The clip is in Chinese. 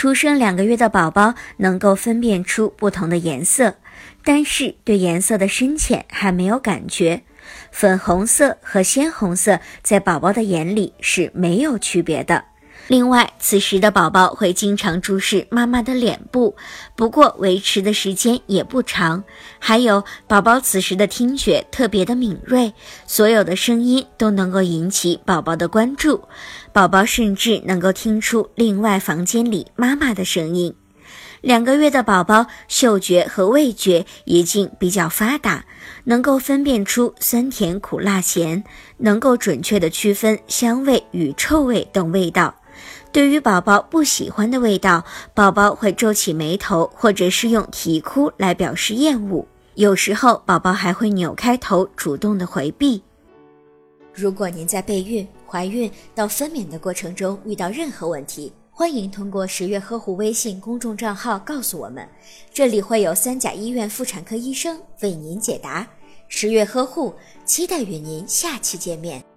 出生两个月的宝宝能够分辨出不同的颜色，但是对颜色的深浅还没有感觉。粉红色和鲜红色在宝宝的眼里是没有区别的。另外，此时的宝宝会经常注视妈妈的脸部，不过维持的时间也不长。还有，宝宝此时的听觉特别的敏锐，所有的声音都能够引起宝宝的关注。宝宝甚至能够听出另外房间里妈妈的声音。两个月的宝宝嗅觉和味觉已经比较发达，能够分辨出酸甜苦辣咸，能够准确的区分香味与臭味等味道。对于宝宝不喜欢的味道，宝宝会皱起眉头，或者是用啼哭来表示厌恶。有时候，宝宝还会扭开头，主动的回避。如果您在备孕、怀孕到分娩的过程中遇到任何问题，欢迎通过十月呵护微信公众账号告诉我们，这里会有三甲医院妇产科医生为您解答。十月呵护，期待与您下期见面。